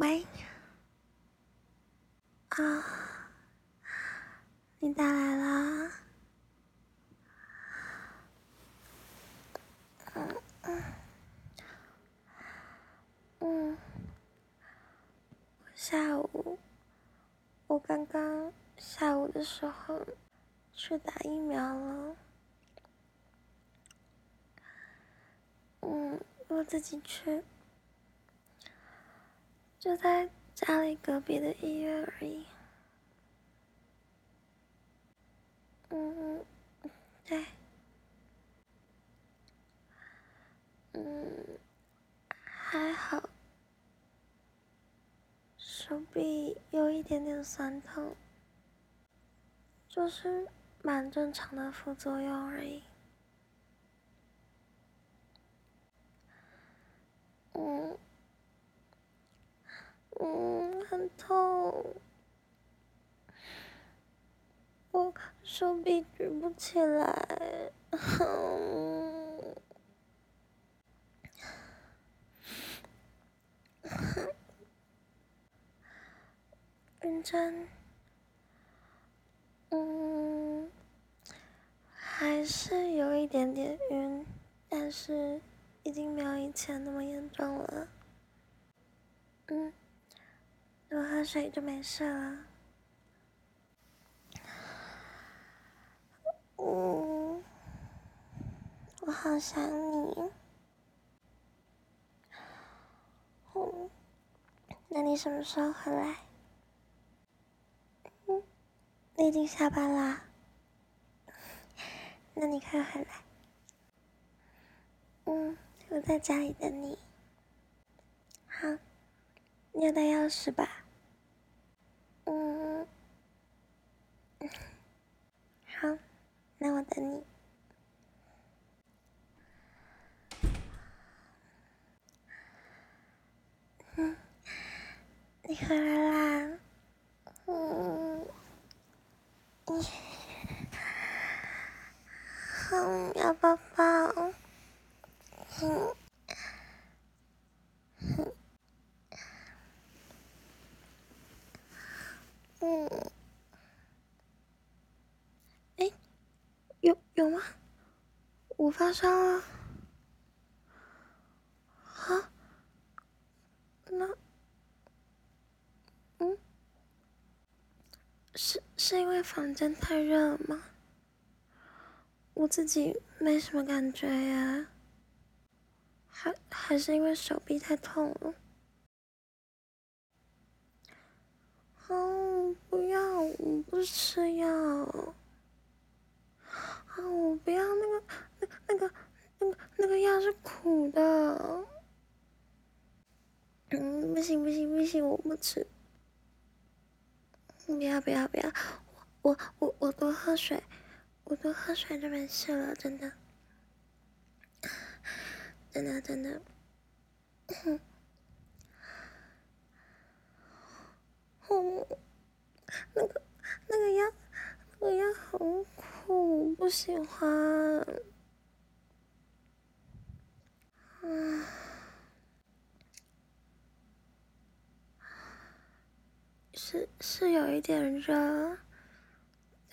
喂，啊，你打来了。嗯嗯嗯，下午，我刚刚下午的时候去打疫苗了。嗯，我自己去，就在家里隔壁的医院而已。嗯，对。嗯，还好，手臂有一点点酸痛，就是蛮正常的副作用而已。嗯，嗯，很痛，我手臂举不起来。认真，嗯，还是有一点点晕，但是已经没有以前那么严重了。嗯，多喝水就没事了。嗯，我好想你。嗯，那你什么时候回来？嗯你已经下班啦，那你快回来。嗯，我在家里等你。好，你有带钥匙吧？嗯，好，那我等你。嗯，你回来啦。嗯。嗯，要抱抱。嗯，嗯，哎，有有吗？我发烧了。啊？那，嗯？是是因为房间太热了吗？我自己没什么感觉呀，还还是因为手臂太痛了。哦，不要，我不吃药。啊，我不要那个，那那个，那个是苦的。嗯，不行不行不行，我不吃。不要不要不要，我我我我多喝水，我多喝水就没事了，真的，真的真的。哦，那个那个药，那个药很苦，不喜欢。嗯。是是有一点热，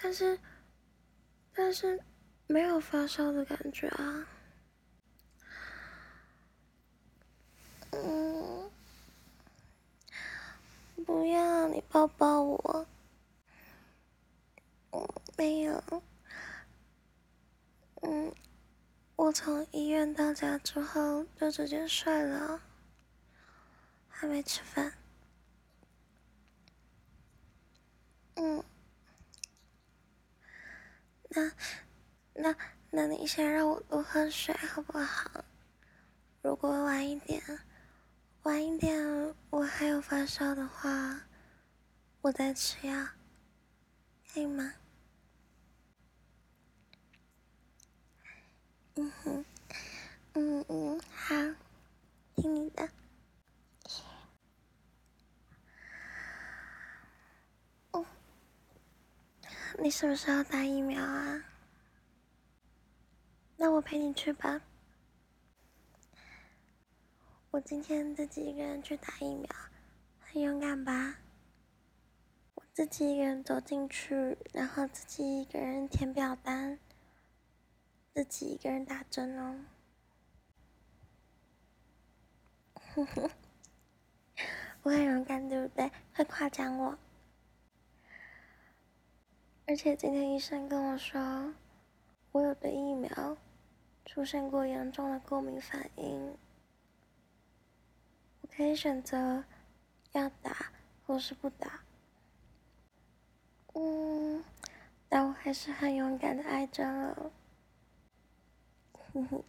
但是但是没有发烧的感觉啊。嗯，不要你抱抱我。嗯，没有。嗯，我从医院到家之后就直接睡了，还没吃饭。嗯，那那那你先让我多喝水好不好？如果晚一点，晚一点我还有发烧的话，我再吃药，可以吗？嗯哼，嗯嗯，好，听你的。你什么时候打疫苗啊？那我陪你去吧。我今天自己一个人去打疫苗，很勇敢吧？我自己一个人走进去，然后自己一个人填表单，自己一个人打针哦。我很勇敢，对不对？会夸奖我。而且今天医生跟我说，我有对疫苗出现过严重的过敏反应，我可以选择要打或是不打。嗯，但我还是很勇敢的爱着了。哼哼。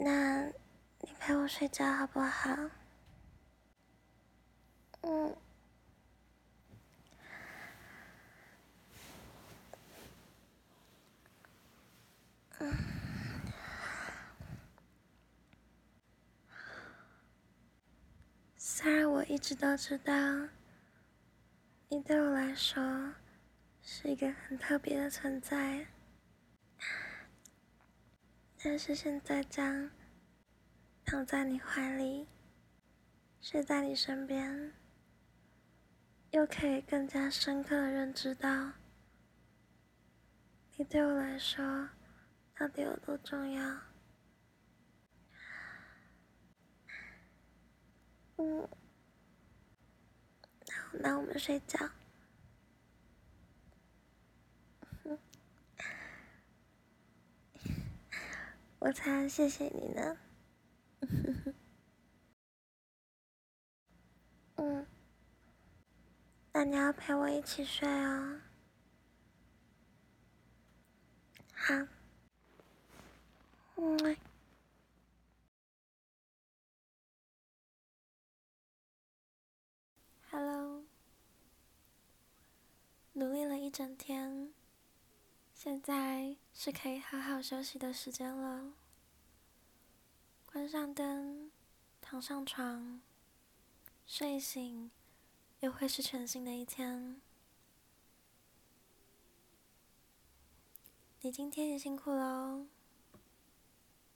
那，你陪我睡觉好不好？嗯。虽然我一直都知道，你对我来说是一个很特别的存在。但是现在将躺在你怀里，睡在你身边，又可以更加深刻的认知到，你对我来说到底有多重要。嗯，那那我们睡觉。我才谢谢你呢。嗯，那你要陪我一起睡哦。好。嗯。Hello。努力了一整天。现在是可以好好休息的时间了。关上灯，躺上床，睡醒，又会是全新的一天。你今天也辛苦了哦，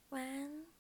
晚安。